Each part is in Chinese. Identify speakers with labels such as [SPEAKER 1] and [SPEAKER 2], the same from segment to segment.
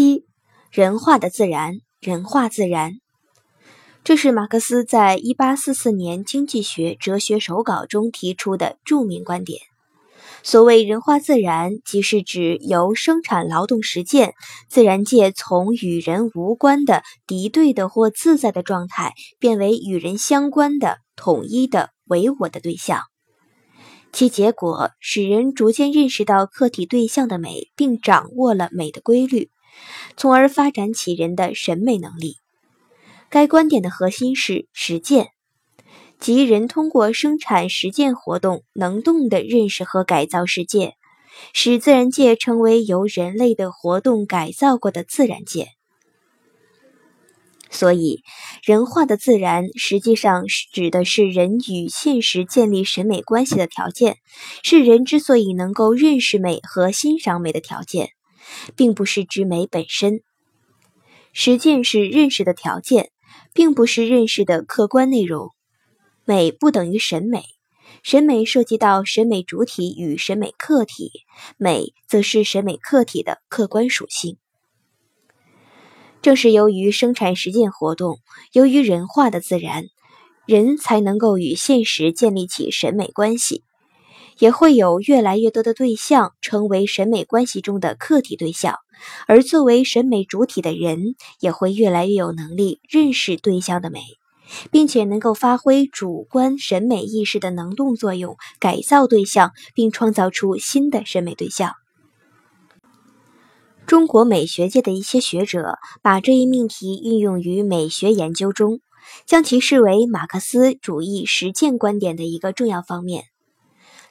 [SPEAKER 1] 七，人化的自然，人化自然。这是马克思在一八四四年《经济学哲学手稿》中提出的著名观点。所谓人化自然，即是指由生产劳动实践，自然界从与人无关的敌对的或自在的状态，变为与人相关的统一的唯我的对象。其结果使人逐渐认识到客体对象的美，并掌握了美的规律，从而发展起人的审美能力。该观点的核心是实践，即人通过生产实践活动，能动地认识和改造世界，使自然界成为由人类的活动改造过的自然界。所以，人化的自然实际上指的是人与现实建立审美关系的条件，是人之所以能够认识美和欣赏美的条件，并不是指美本身。实践是认识的条件。并不是认识的客观内容，美不等于审美，审美涉及到审美主体与审美客体，美则是审美客体的客观属性。正是由于生产实践活动，由于人化的自然，人才能够与现实建立起审美关系。也会有越来越多的对象成为审美关系中的客体对象，而作为审美主体的人也会越来越有能力认识对象的美，并且能够发挥主观审美意识的能动作用，改造对象，并创造出新的审美对象。中国美学界的一些学者把这一命题运用于美学研究中，将其视为马克思主义实践观点的一个重要方面。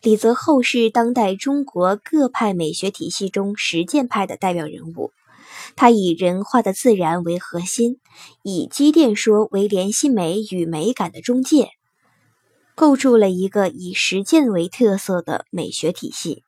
[SPEAKER 1] 李泽厚是当代中国各派美学体系中实践派的代表人物。他以人画的自然为核心，以机电说为联系美与美感的中介，构筑了一个以实践为特色的美学体系。